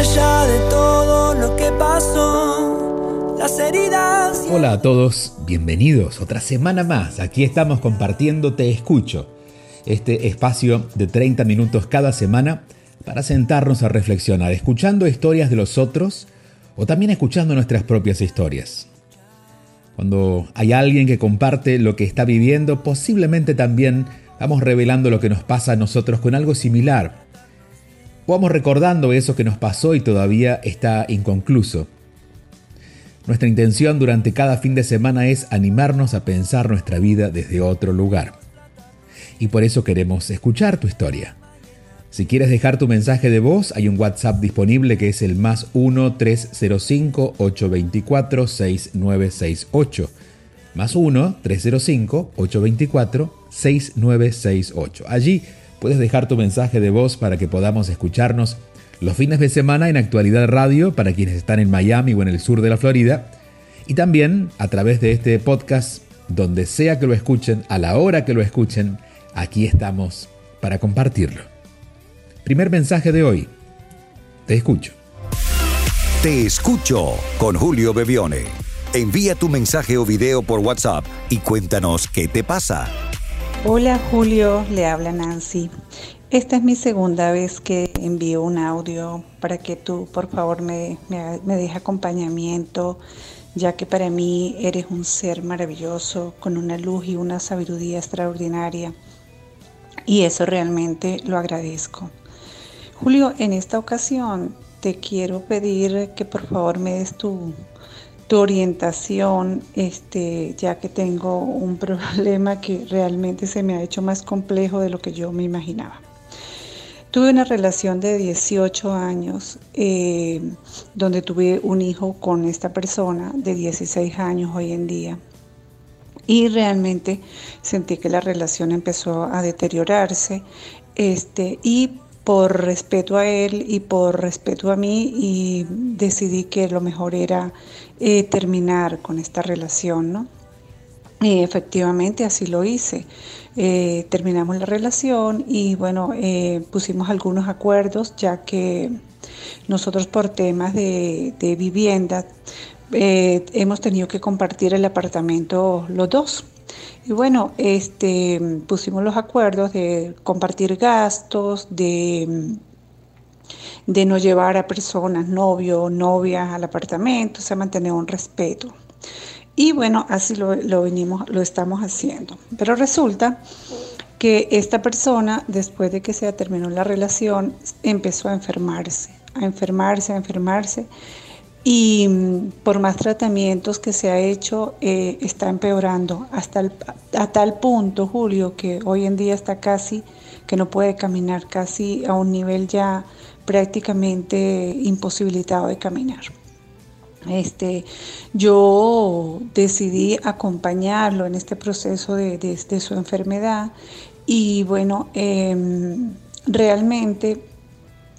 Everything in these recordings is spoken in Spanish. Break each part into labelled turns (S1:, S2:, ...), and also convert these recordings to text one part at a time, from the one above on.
S1: de todo lo que pasó.
S2: Hola a todos, bienvenidos otra semana más. Aquí estamos compartiendo Te Escucho, este espacio de 30 minutos cada semana para sentarnos a reflexionar, escuchando historias de los otros o también escuchando nuestras propias historias. Cuando hay alguien que comparte lo que está viviendo, posiblemente también vamos revelando lo que nos pasa a nosotros con algo similar vamos recordando eso que nos pasó y todavía está inconcluso. Nuestra intención durante cada fin de semana es animarnos a pensar nuestra vida desde otro lugar. Y por eso queremos escuchar tu historia. Si quieres dejar tu mensaje de voz, hay un WhatsApp disponible que es el más 1-305-824-6968. Más 1-305-824-6968. Allí puedes dejar tu mensaje de voz para que podamos escucharnos los fines de semana en Actualidad Radio para quienes están en Miami o en el sur de la Florida y también a través de este podcast donde sea que lo escuchen, a la hora que lo escuchen, aquí estamos para compartirlo. Primer mensaje de hoy. Te escucho.
S3: Te escucho con Julio Bebione. Envía tu mensaje o video por WhatsApp y cuéntanos qué te pasa.
S4: Hola Julio, le habla Nancy. Esta es mi segunda vez que envío un audio para que tú por favor me, me, dejes acompañamiento, ya que para mí eres un ser maravilloso, con una luz y una sabiduría extraordinaria. Y eso realmente lo agradezco. Julio, en esta ocasión te quiero pedir que por favor me des tu, tu orientación, este, ya que tengo un problema que realmente se me ha hecho más complejo de lo que yo me imaginaba. Tuve una relación de 18 años eh, donde tuve un hijo con esta persona de 16 años hoy en día. Y realmente sentí que la relación empezó a deteriorarse este, y por respeto a él y por respeto a mí y decidí que lo mejor era eh, terminar con esta relación, ¿no? Y efectivamente así lo hice. Eh, terminamos la relación y bueno, eh, pusimos algunos acuerdos ya que nosotros por temas de, de vivienda hemos tenido que compartir el apartamento los dos. Y bueno, este, pusimos los acuerdos de compartir gastos, de de no llevar a personas, novio o novias al apartamento, o sea, mantener un respeto. Y bueno, así lo, venimos, lo estamos haciendo. Pero resulta que esta persona, después de que se terminó la relación, empezó a enfermarse, a enfermarse, a enfermarse. Y mm, por más tratamientos que se ha hecho, eh, está empeorando hasta a tal punto, Julio, que hoy en día está casi, que no puede caminar, casi a un nivel ya prácticamente imposibilitado de caminar. Este, yo decidí acompañarlo en este proceso de, su enfermedad y bueno, em, realmente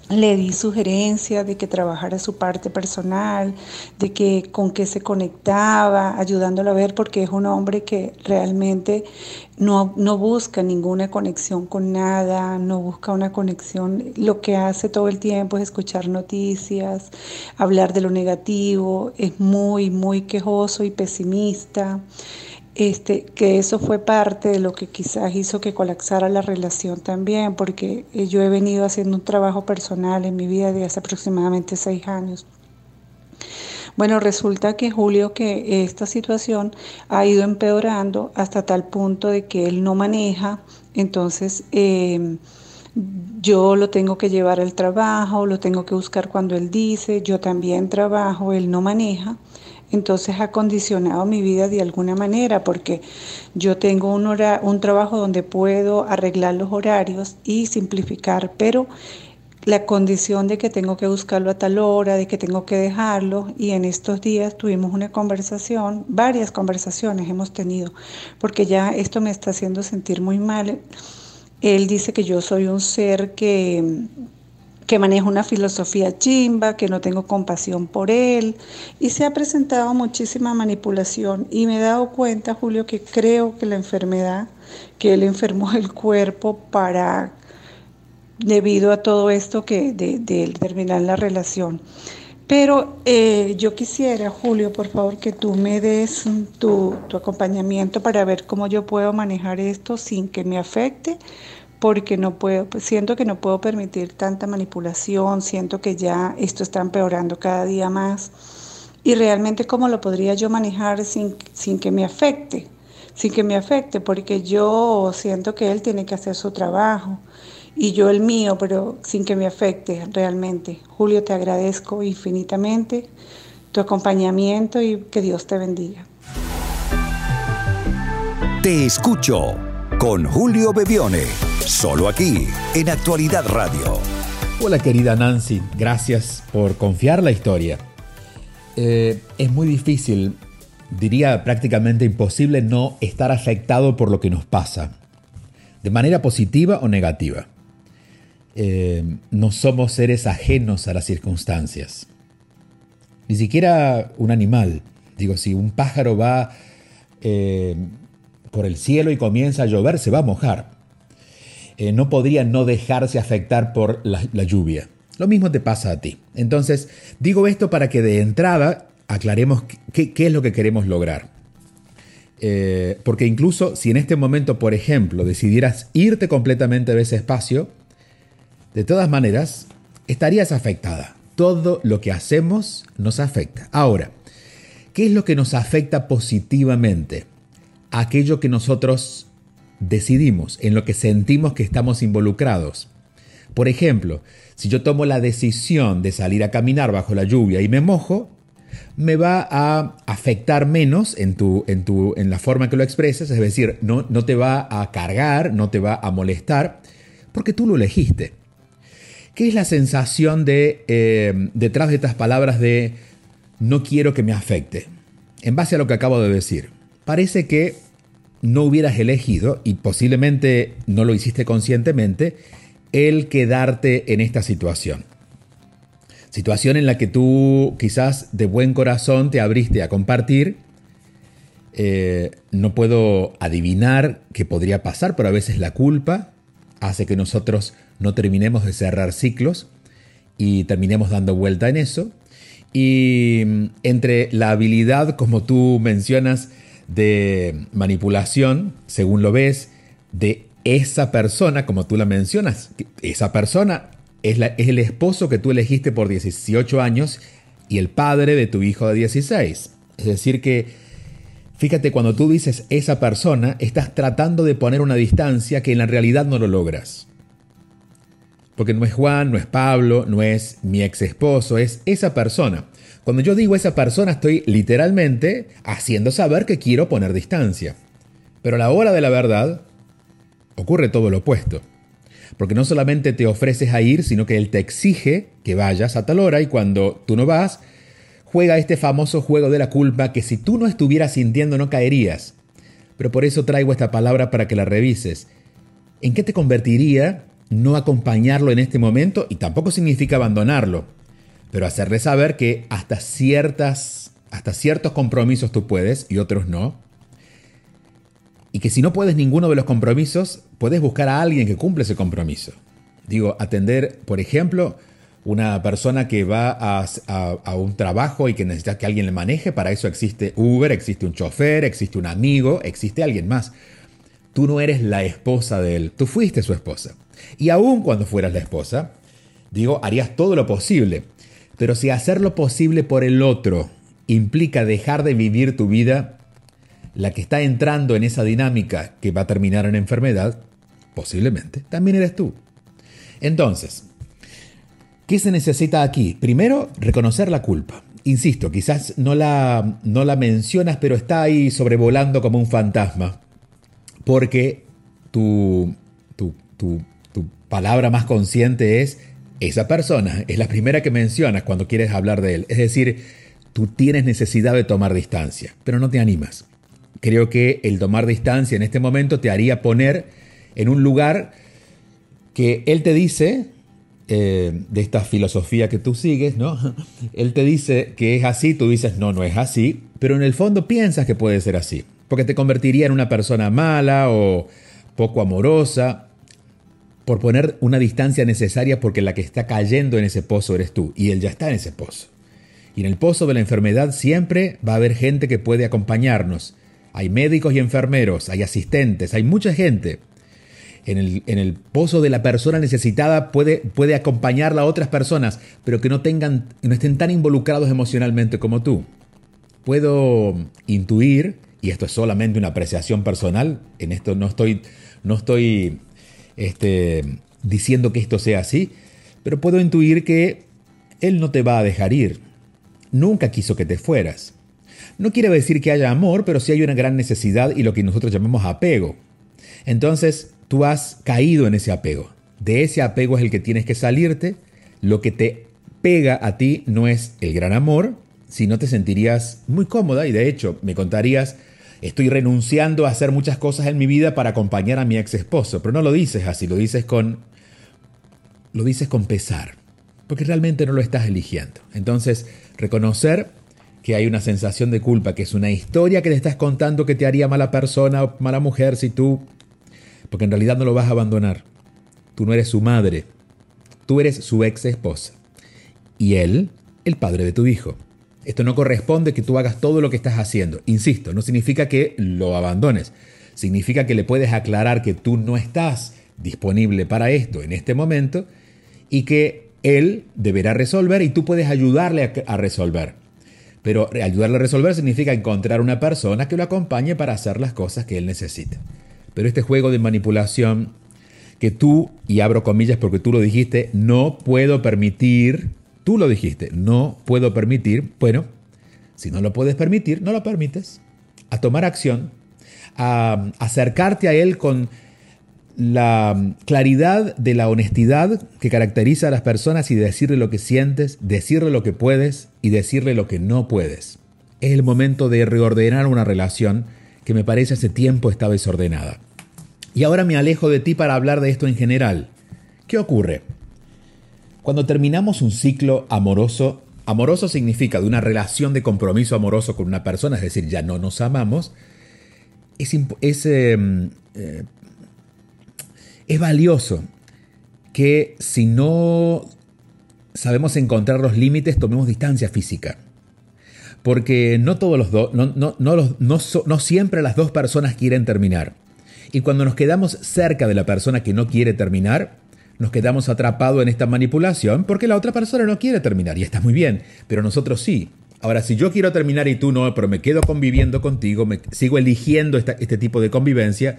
S4: le di sugerencias de que trabajara su parte personal, de que con qué se conectaba, ayudándolo a ver, porque es un hombre que realmente no, no busca ninguna conexión con nada, no busca una conexión, lo que hace todo el tiempo es escuchar noticias, hablar de lo negativo, es muy, muy quejoso y pesimista este, que eso fue parte de lo que quizás hizo que colapsara la relación también, porque eh, yo he venido haciendo un trabajo personal en mi vida de hace aproximadamente seis años. Bueno, resulta que Julio, que esta situación ha ido empeorando hasta tal punto de que él no maneja, entonces em, yo lo tengo que llevar al trabajo, lo tengo que buscar cuando él dice, yo también trabajo, él no maneja entonces ha condicionado mi vida de alguna manera porque yo tengo un, un trabajo donde puedo arreglar los horarios y simplificar, pero la condición de que tengo que buscarlo a tal hora, de que tengo que dejarlo. Y en estos días tuvimos una conversación, varias conversaciones hemos tenido, porque ya esto me está haciendo sentir muy mal. Él dice que yo soy un ser que, que maneja una filosofía chimba, que no tengo compasión por él. Y se ha presentado muchísima manipulación. Y me he dado cuenta, Julio, que creo que la enfermedad, que él enfermó el cuerpo para debido a todo esto que de, terminar la relación. Pero eh, yo quisiera, Julio, por favor, que tú me des tu, tu, acompañamiento para ver cómo yo puedo manejar esto sin que me afecte, porque no puedo, pues, siento que no puedo permitir tanta manipulación, siento que ya esto está empeorando cada día más. Y realmente cómo lo podría yo manejar sin, sin que me afecte, sin que me afecte, porque yo siento que él tiene que hacer su trabajo y yo el mío, pero sin que me afecte realmente. Julio, te agradezco infinitamente tu acompañamiento y que Dios te bendiga.
S3: Te escucho con Julio Bebione, solo aquí en Actualidad Radio.
S2: Hola querida Nancy, gracias por confiar la historia. Eh, es muy difícil, diría prácticamente imposible no estar afectado por lo que nos pasa, de manera positiva o negativa. Eh, no somos seres ajenos a las circunstancias. Ni siquiera un animal. Digo, si un pájaro va eh, por el cielo y comienza a llover, se va a mojar. Eh, no podría no dejarse afectar por la, lluvia. Lo mismo te pasa a ti. Entonces, digo esto para que de entrada aclaremos qué, es lo que queremos lograr. porque incluso si en este momento, por ejemplo, decidieras irte completamente de ese espacio, de todas maneras, estarías afectada. Todo lo que hacemos nos afecta. Ahora, ¿qué es lo que nos afecta positivamente? Aquello que nosotros decidimos, en lo que sentimos que estamos involucrados. Por ejemplo, si yo tomo la decisión de salir a caminar bajo la lluvia y me mojo, me va a afectar menos en, tu, en, tu, en la forma que lo expresas, es decir, no, no te va a cargar, no te va a molestar, porque tú lo elegiste. ¿Qué es la sensación de, eh, detrás de estas palabras de no quiero que me afecte? En base a lo que acabo de decir, parece que no hubieras elegido, y posiblemente no lo hiciste conscientemente, el quedarte en esta situación. Situación en la que tú quizás de buen corazón te abriste a compartir. Eh, no puedo adivinar qué podría pasar, pero a veces la culpa hace que nosotros no terminemos de cerrar ciclos y terminemos dando vuelta en eso. Y mm, entre la habilidad, como tú mencionas, de manipulación, según lo ves, de esa persona, como tú la mencionas, esa persona es, la, es el esposo que tú elegiste por 18 años y el padre de tu hijo de 16. Es decir, que fíjate, cuando tú dices esa persona, estás tratando de poner una distancia que en la realidad no lo logras. Porque no es Juan, no es Pablo, no es mi ex esposo, es esa persona. Cuando yo digo esa persona estoy literalmente haciendo saber que quiero poner distancia. Pero a la hora de la verdad ocurre todo lo opuesto. Porque no solamente te ofreces a ir, sino que él te exige que vayas a tal hora y cuando tú no vas, juega este famoso juego de la culpa que si tú no estuvieras sintiendo no caerías. Pero por eso traigo esta palabra para que la revises. ¿En qué te convertiría no acompañarlo en este momento y tampoco significa abandonarlo, pero hacerle saber que hasta ciertas hasta ciertos compromisos tú puedes y otros no. Y que si no puedes ninguno de los compromisos, puedes buscar a alguien que cumple ese compromiso. Digo, atender, por ejemplo, una persona que va a, a, un trabajo y que necesita que alguien le maneje, para eso existe Uber, existe un chofer, existe un amigo, existe alguien más. Tú no eres la esposa de él, tú fuiste su esposa. Y aún cuando fueras la esposa, digo, harías todo lo posible. Pero si hacer lo posible por el otro implica dejar de vivir tu vida, la que está entrando en esa dinámica que va a terminar en enfermedad, posiblemente, también eres tú. Entonces, ¿qué se necesita aquí? Primero, reconocer la culpa. Insisto, quizás no la, no la mencionas, pero está ahí sobrevolando como un fantasma, porque tu, tu, tu palabra más consciente es esa persona es la primera que mencionas cuando quieres hablar de él. Es decir, tú tienes necesidad de tomar distancia, pero no te animas. Creo que el tomar distancia en este momento te haría poner en un lugar que él te dice, eh, de esta filosofía que tú sigues, ¿no? Él te dice que es así, tú dices, no, no es así, pero en el fondo piensas que puede ser así, porque te convertiría en una persona mala o poco amorosa, por poner una distancia necesaria porque la que está cayendo en ese pozo eres tú, y él ya está en ese pozo. Y en el pozo de la enfermedad siempre va a haber gente que puede acompañarnos. Hay médicos y enfermeros, hay asistentes, hay mucha gente en el, pozo de la persona necesitada puede, puede acompañarla a otras personas, pero que no, tengan, no estén tan involucrados emocionalmente como tú. Puedo intuir, y esto es solamente una apreciación personal, en esto no estoy, no estoy este, diciendo que esto sea así, pero puedo intuir que Él no te va a dejar ir. Nunca quiso que te fueras. No quiere decir que haya amor, pero sí hay una gran necesidad y lo que nosotros llamamos apego. Entonces, tú has caído en ese apego. De ese apego es el que tienes que salirte. Lo que te pega a ti no es el gran amor, sino te sentirías muy cómoda y de hecho me contarías, estoy renunciando a hacer muchas cosas en mi vida para acompañar a mi ex esposo, pero no lo dices así, lo dices con lo dices con pesar, porque realmente no lo estás eligiendo. Entonces, reconocer que hay una sensación de culpa, que es una historia que te estás contando que te haría mala persona o mala mujer si tú porque en realidad no lo vas a abandonar. Tú no eres su madre, tú eres su ex esposa. Y él, el padre de tu hijo. Esto no corresponde que tú hagas todo lo que estás haciendo. Insisto, no significa que lo abandones. Significa que le puedes aclarar que tú no estás disponible para esto en este momento y que él deberá resolver y tú puedes ayudarle a, resolver. Pero ayudarle a resolver significa encontrar una persona que lo acompañe para hacer las cosas que él necesita. Pero este juego de manipulación que tú, y abro comillas porque tú lo dijiste, no puedo permitir, tú lo dijiste, no puedo permitir, bueno, si no lo puedes permitir, no lo permites, a tomar acción, a acercarte a Él con la claridad de la honestidad que caracteriza a las personas y decirle lo que sientes, decirle lo que puedes y decirle lo que no puedes. Es el momento de reordenar una relación que me parece hace tiempo está desordenada. Y ahora me alejo de ti para hablar de esto en general. ¿Qué ocurre? Cuando terminamos un ciclo amoroso, amoroso significa de una relación de compromiso amoroso con una persona, es decir, ya no nos amamos, es, es, em, eh, es valioso que si no sabemos encontrar los límites, tomemos distancia física porque no todos los dos, no, no, no, no, siempre las dos personas quieren terminar. Y cuando nos quedamos cerca de la persona que no quiere terminar, nos quedamos atrapados en esta manipulación porque la otra persona no quiere terminar y está muy bien, pero nosotros sí. Ahora, si yo quiero terminar y tú no, pero me quedo conviviendo contigo, me sigo eligiendo este tipo de convivencia,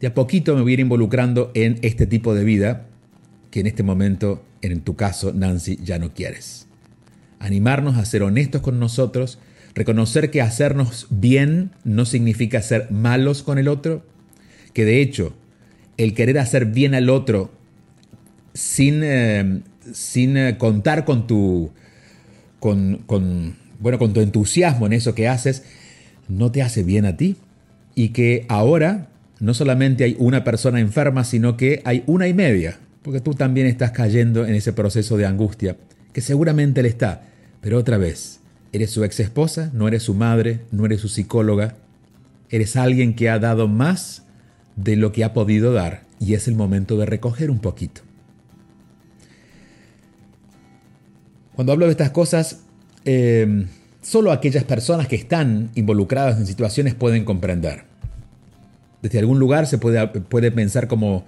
S2: de a poquito me voy a ir involucrando en este tipo de vida que en este momento, en tu caso, Nancy, ya no quieres animarnos a ser honestos con nosotros, reconocer que hacernos bien no significa ser malos con el otro, que de hecho el querer hacer bien al otro sin, eh, sin eh, contar con tu, con, con, bueno, con tu entusiasmo en eso que haces, no te hace bien a ti. Y que ahora no solamente hay una persona enferma, sino que hay una y media, porque tú también estás cayendo en ese proceso de angustia, que seguramente él está. Pero otra vez, eres su ex esposa, no eres su madre, no eres su psicóloga, eres alguien que ha dado más de lo que ha podido dar y es el momento de recoger un poquito. Cuando hablo de estas cosas, em, solo aquellas personas que están involucradas en situaciones pueden comprender. Desde algún lugar se puede, puede pensar como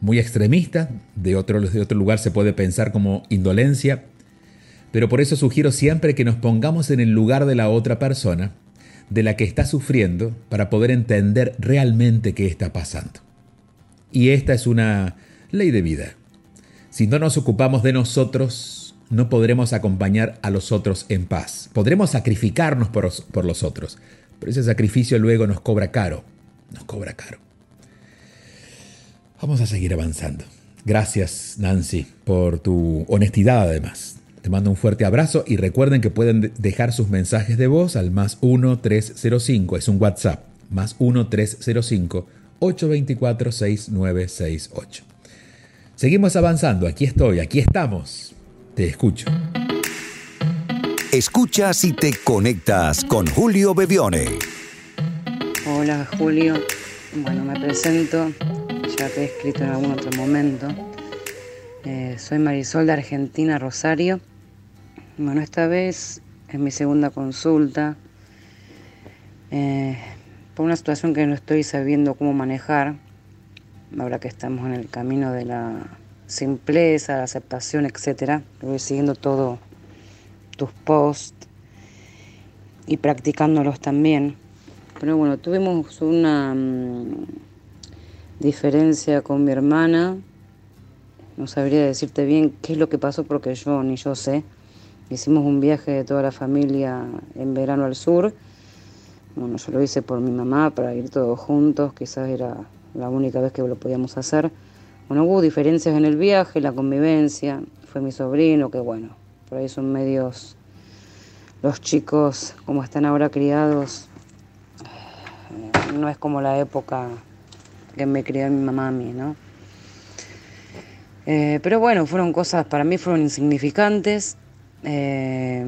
S2: muy extremista, de otro, de otro lugar se puede pensar como indolencia, pero por eso sugiero siempre que nos pongamos en el lugar de la otra persona, de la que está sufriendo, para poder entender realmente qué está pasando. Y esta es una ley de vida. Si no nos ocupamos de nosotros, no podremos acompañar a los otros en paz. Podremos sacrificarnos por, por los otros, pero ese sacrificio luego nos cobra caro. Nos cobra caro. Vamos a seguir avanzando. Gracias, Nancy, por tu honestidad además. Te mando un fuerte abrazo y recuerden que pueden dejar sus mensajes de voz al más 1305, es un WhatsApp, más 1305 824 6968. Seguimos avanzando, aquí estoy, aquí estamos. Te escucho.
S3: Escuchas y te conectas con Julio Bebione.
S5: Hola Julio, bueno me presento, ya te he escrito en algún otro momento. Eh, soy Marisol de Argentina, Rosario. Bueno, esta vez es mi segunda consulta eh, por una situación que no estoy sabiendo cómo manejar, ahora que estamos en el camino de la simpleza, la aceptación. Voy siguiendo todo tus posts y practicándolos también. Pero bueno, tuvimos una mm, diferencia con mi hermana. No sabría decirte bien qué es lo que pasó porque yo ni yo sé. Hicimos un viaje de toda la familia en verano al sur. Bueno, yo lo hice por mi mamá para ir todos juntos, quizás era la única vez que lo podíamos hacer. Bueno, hubo diferencias en el viaje, la convivencia, fue mi sobrino, que bueno, por ahí son medios los chicos como están ahora criados, no es como la época que me crió mi mamá a mí, ¿no? Eh, pero bueno, fueron cosas, para mí fueron insignificantes, eh,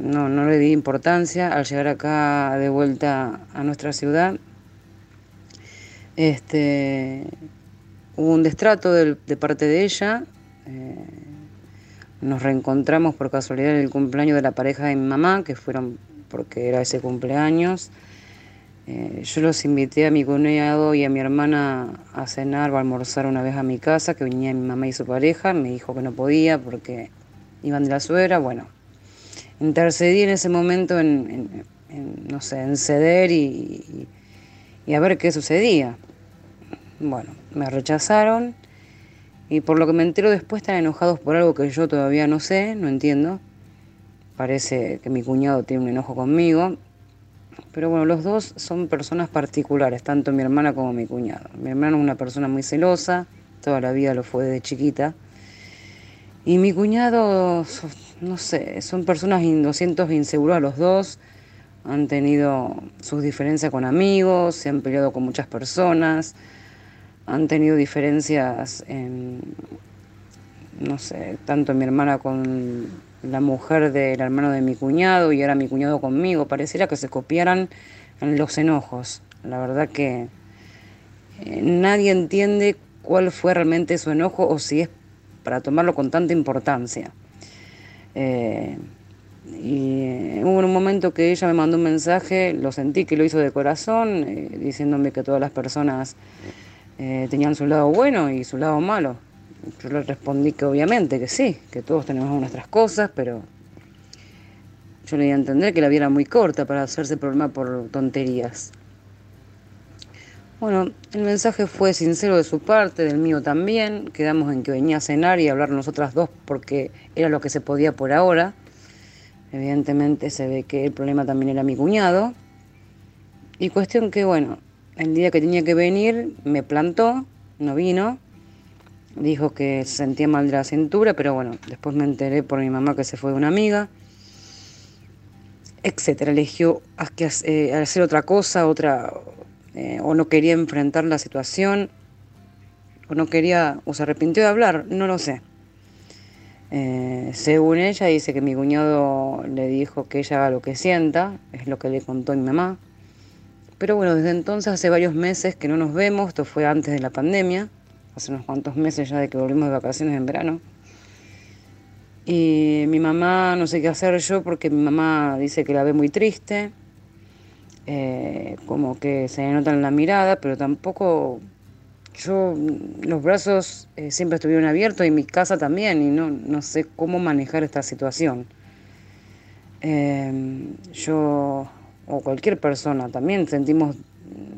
S5: no, no le di importancia al llegar acá de vuelta a nuestra ciudad. Este, hubo un destrato de, parte de ella. Nos reencontramos por casualidad en el cumpleaños de la pareja de mi mamá, que fueron porque era ese cumpleaños. Eh, yo los invité a mi cuñado y a mi hermana a cenar o a almorzar una vez a mi casa, que venía mi mamá y su pareja. Me dijo que no podía porque iban de la suegra. Bueno, intercedí en ese momento en, no sé, en ceder y, y a ver qué sucedía. Bueno, me rechazaron y por lo que me entero después están enojados por algo que yo todavía no sé, no entiendo. Parece que mi cuñado tiene un enojo conmigo. Pero bueno, los dos son personas particulares, tanto mi hermana como mi cuñado. Mi hermano es una persona muy celosa, toda la vida lo fue desde chiquita. Y mi cuñado, no sé, son personas 200 inseguras los dos. Han tenido sus diferencias con amigos, se han peleado con muchas personas han tenido diferencias, en, no sé, tanto mi hermana con la mujer del hermano de mi cuñado y ahora mi cuñado conmigo. Pareciera que se copiaran los enojos. La verdad que eh, nadie entiende cuál fue realmente su enojo o si es para tomarlo con tanta importancia. Eh, y eh, hubo un momento que ella me mandó un mensaje, lo sentí que lo hizo de corazón, diciéndome que todas las personas eh, tenían su lado bueno y su lado malo. Yo le respondí que obviamente que sí, que todos tenemos nuestras cosas, pero yo le di a entender que la vida era muy corta para hacerse problema por tonterías. Bueno, el mensaje fue sincero de su parte, del mío también. Quedamos en que venía a cenar y hablar nosotras dos porque era lo que se podía por ahora. Evidentemente se ve que el problema también era mi cuñado. Y cuestión que, bueno, el día que tenía que venir me plantó, no vino, dijo que se sentía mal de la cintura, pero bueno, después me enteré por mi mamá que se fue de una amiga, etcétera. Eligió eh, hacer otra cosa, otra, eh, o no quería enfrentar la situación, o no quería, o se arrepintió de hablar, no lo sé. Eh, según ella, dice que mi cuñado le dijo que ella haga lo que sienta, es lo que le contó mi mamá. Pero bueno, desde entonces hace varios meses que no nos vemos, esto fue antes de la pandemia, hace unos cuantos meses ya de que volvimos de vacaciones en verano. Y mi mamá no sé qué hacer yo porque mi mamá dice que la ve muy triste, eh, como que se nota en la mirada, pero tampoco yo, los brazos eh, siempre estuvieron abiertos y mi casa también, y no, no sé cómo manejar esta situación. Eh, yo o cualquier persona, también sentimos,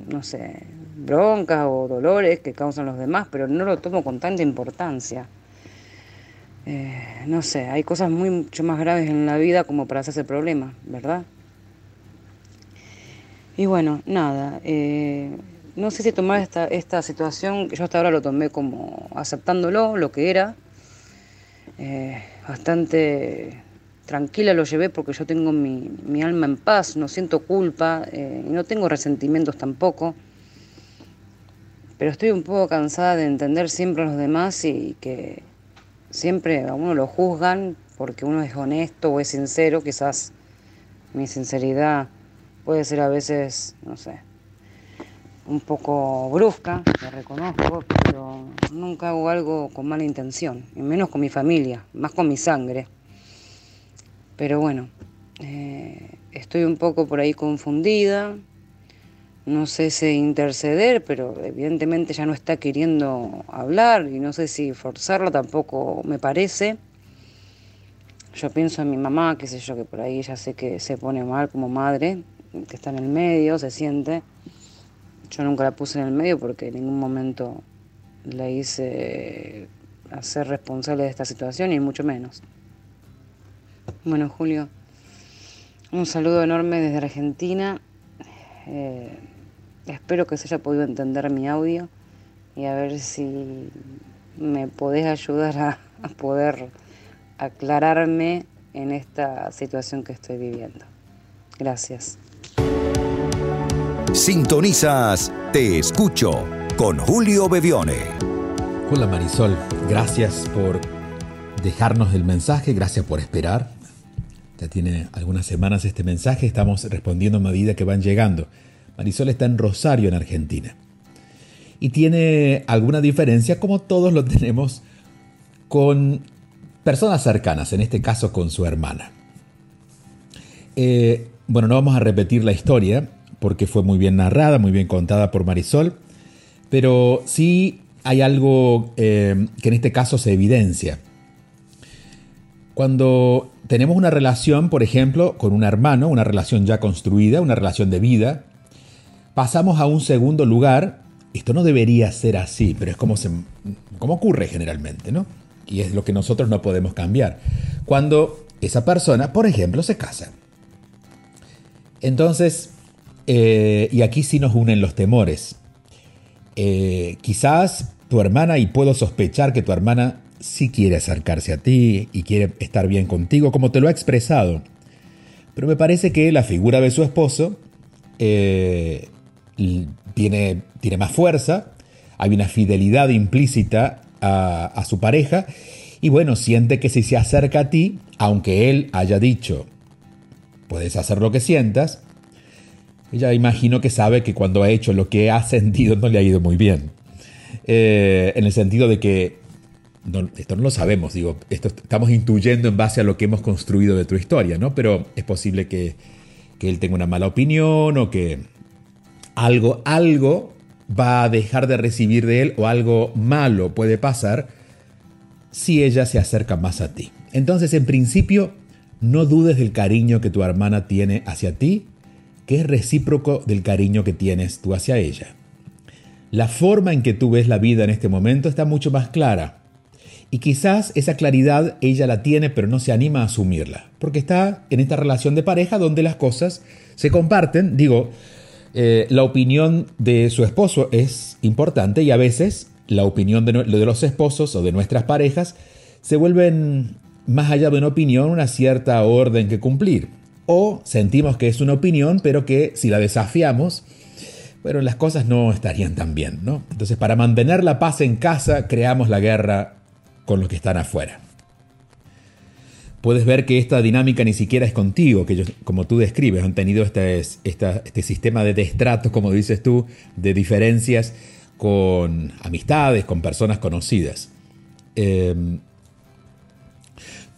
S5: no sé, broncas o dolores que causan los demás, pero no lo tomo con tanta importancia. Eh, no sé, hay cosas muy, mucho más graves en la vida como para hacerse problema, ¿verdad? Y bueno, nada, eh, no sé si tomar esta, esta situación, yo hasta ahora lo tomé como aceptándolo, lo que era. Eh, bastante tranquila lo llevé porque yo tengo mi, alma en paz, no siento culpa eh, y no tengo resentimientos tampoco. Pero estoy un poco cansada de entender siempre a los demás y que siempre a uno lo juzgan porque uno es honesto o es sincero. Quizás mi sinceridad puede ser a veces, no sé, un poco brusca, lo reconozco, pero nunca hago algo con mala intención, y menos con mi familia, más con mi sangre. Pero bueno, eh, estoy un poco por ahí confundida, no sé si interceder, pero evidentemente ya no está queriendo hablar y no sé si forzarla tampoco me parece. Yo pienso en mi mamá, qué sé yo, que por ahí ya sé que se pone mal como madre, que está en el medio, se siente. Yo nunca la puse en el medio porque en ningún momento la hice hacer responsable de esta situación y mucho menos. Bueno, Julio, un saludo enorme desde Argentina. Eh, espero que se haya podido entender mi audio y a ver si me podés ayudar a, a poder aclararme en esta situación que estoy viviendo. Gracias.
S3: Sintonizas Te Escucho con Julio Bevione.
S2: Hola Marisol, gracias por dejarnos el mensaje, gracias por esperar. Ya tiene algunas semanas este mensaje, estamos respondiendo a medida que van llegando. Marisol está en Rosario, en Argentina. Y tiene alguna diferencia, como todos lo tenemos, con personas cercanas, en este caso con su hermana. Eh, bueno, no vamos a repetir la historia, porque fue muy bien narrada, muy bien contada por Marisol, pero sí hay algo eh, que en este caso se evidencia. Cuando tenemos una relación, por ejemplo, con un hermano, una relación ya construida, una relación de vida, pasamos a un segundo lugar. Esto no debería ser así, pero es como, se, ocurre generalmente, ¿no? Y es lo que nosotros no podemos cambiar. Cuando esa persona, por ejemplo, se casa. Entonces, eh, y aquí sí nos unen los temores. Eh, quizás tu hermana, y puedo sospechar que tu hermana sí quiere acercarse a ti y quiere estar bien contigo, como te lo ha expresado. Pero me parece que la figura de su esposo eh, tiene, tiene, más fuerza, hay una fidelidad implícita a, a su pareja, y bueno, siente que si se acerca a ti, aunque él haya dicho, puedes hacer lo que sientas, ella imagino que sabe que cuando ha hecho lo que ha sentido no le ha ido muy bien. Eh, en el sentido de que, esto no lo sabemos, digo, estamos intuyendo en base a lo que hemos construido de tu historia, ¿no? Pero es posible que, que él tenga una mala opinión o que algo, algo va a dejar de recibir de él o algo malo puede pasar si ella se acerca más a ti. Entonces, en principio, no dudes del cariño que tu hermana tiene hacia ti que es recíproco del cariño que tienes tú hacia ella. La forma en que tú ves la vida en este momento está mucho más clara. Y quizás esa claridad ella la tiene pero no se anima a asumirla, porque está en esta relación de pareja donde las cosas se comparten. Digo, eh, la opinión de su esposo es importante y a veces la opinión de, de los esposos o de nuestras parejas se vuelven más allá de una opinión una cierta orden que cumplir o sentimos que es una opinión, pero que si la desafiamos, bueno, las cosas no estarían tan bien, ¿no? Entonces, para mantener la paz en casa, creamos la guerra con los que están afuera. Puedes ver que esta dinámica ni siquiera es contigo, que ellos, como tú describes, han tenido este, este sistema de destratos, como dices tú, de diferencias con amistades, con personas conocidas. Em,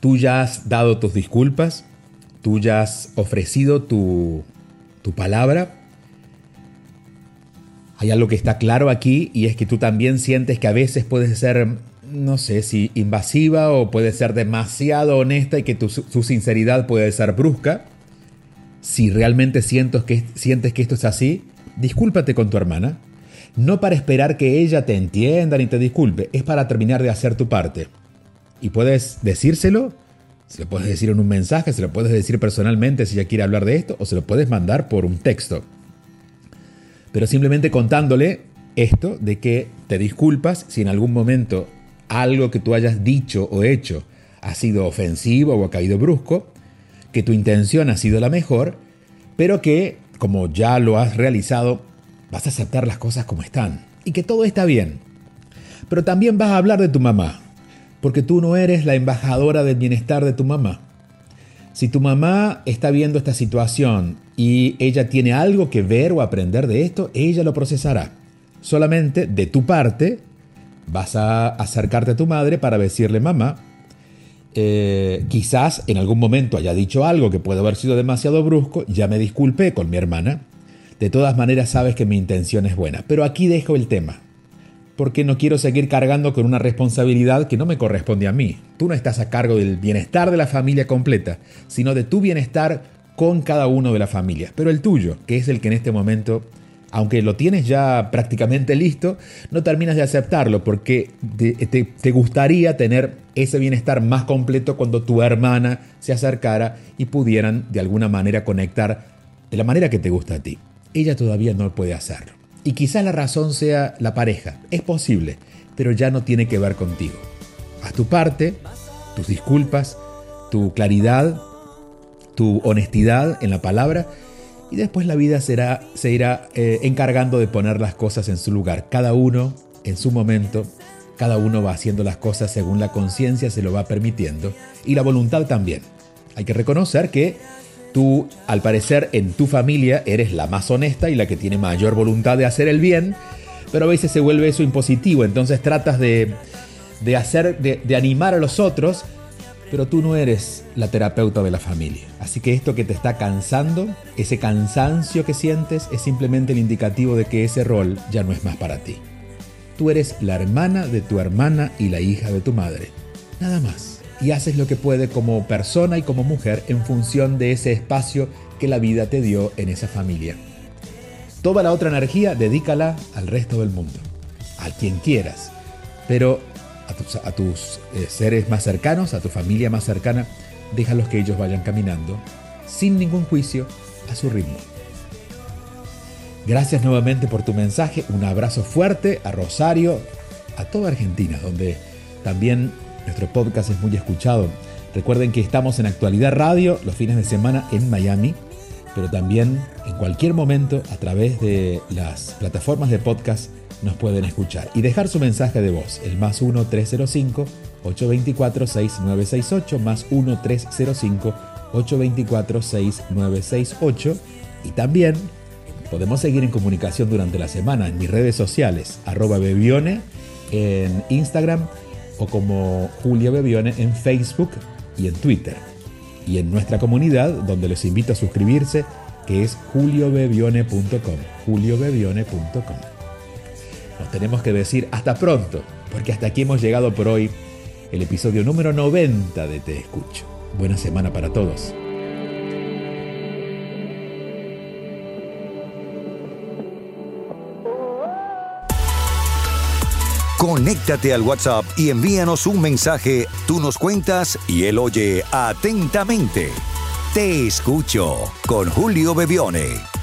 S2: tú ya has dado tus disculpas, tú ya has ofrecido tu, palabra. Hay algo que está claro aquí y es que tú también sientes que a veces puedes ser, no sé si invasiva o puede ser demasiado honesta y que tu, sinceridad puede ser brusca. Si realmente sientes que, sientes que esto es así, discúlpate con tu hermana. No para esperar que ella te entienda ni te disculpe, es para terminar de hacer tu parte. Y puedes decírselo se lo puedes decir en un mensaje, se lo puedes decir personalmente si ella quiere hablar de esto, o se lo puedes mandar por un texto. pero simplemente contándole esto de que te disculpas si en algún momento algo que tú hayas dicho o hecho ha sido ofensivo o ha caído brusco, que tu intención ha sido la mejor, pero que como ya lo has realizado, vas a aceptar las cosas como están y que todo está bien. Pero también vas a hablar de tu mamá, porque tú no eres la embajadora del bienestar de tu mamá. Si tu mamá está viendo esta situación y ella tiene algo que ver o aprender de esto, ella lo procesará. Solamente de tu parte vas a acercarte a tu madre para decirle, mamá, eh, quizás en algún momento haya dicho algo que puede haber sido demasiado brusco, ya me disculpé con mi hermana. De todas maneras sabes que mi intención es buena. Pero aquí dejo el tema porque no quiero seguir cargando con una responsabilidad que no me corresponde a mí. Tú no estás a cargo del bienestar de la familia completa, sino de tu bienestar con cada uno de la familia, pero el tuyo, que es el que en este momento, aunque lo tienes ya prácticamente listo, no terminas de aceptarlo porque te, gustaría tener ese bienestar más completo cuando tu hermana se acercara y pudieran de alguna manera conectar de la manera que te gusta a ti. Ella todavía no puede hacerlo. Y quizás la razón sea la pareja. Es posible, pero ya no tiene que ver contigo. Haz tu parte, tus disculpas, tu claridad, tu honestidad en la palabra y después la vida será, se irá eh, encargando de poner las cosas en su lugar. Cada uno en su momento, cada uno va haciendo las cosas según la conciencia se lo va permitiendo y la voluntad también. Hay que reconocer que Tú, al parecer, en tu familia eres la más honesta y la que tiene mayor voluntad de hacer el bien, pero a veces se vuelve eso impositivo, entonces tratas de, hacer, de, de animar a los otros, pero tú no eres la terapeuta de la familia. Así que esto que te está cansando, ese cansancio que sientes, es simplemente el indicativo de que ese rol ya no es más para ti. Tú eres la hermana de tu hermana y la hija de tu madre. Nada más y haces lo que puede como persona y como mujer en función de ese espacio que la vida te dio en esa familia. Toda la otra energía dedícala al resto del mundo, a quien quieras, pero a tus, eh, seres más cercanos, a tu familia más cercana, déjalos que ellos vayan caminando sin ningún juicio a su ritmo. Gracias nuevamente por tu mensaje, un abrazo fuerte a Rosario, a toda Argentina, donde también nuestro podcast es muy escuchado. Recuerden que estamos en Actualidad Radio los fines de semana en Miami, pero también en cualquier momento a través de las plataformas de podcast nos pueden escuchar y dejar su mensaje de voz, el más 1-305-824-6968, más 1-305-824-6968 y también podemos seguir en comunicación durante la semana en mis redes sociales, arroba bebione en Instagram o como Julia Bebione en Facebook y en Twitter. Y en nuestra comunidad, donde les invito a suscribirse, que es juliobebione.com. juliobebione.com. Nos tenemos que decir hasta pronto, porque hasta aquí hemos llegado por hoy, el episodio número 90 de Te Escucho. Buena semana para todos.
S3: Conéctate al WhatsApp y envíanos un mensaje. Tú nos cuentas y él oye atentamente. Te escucho con Julio Bebione.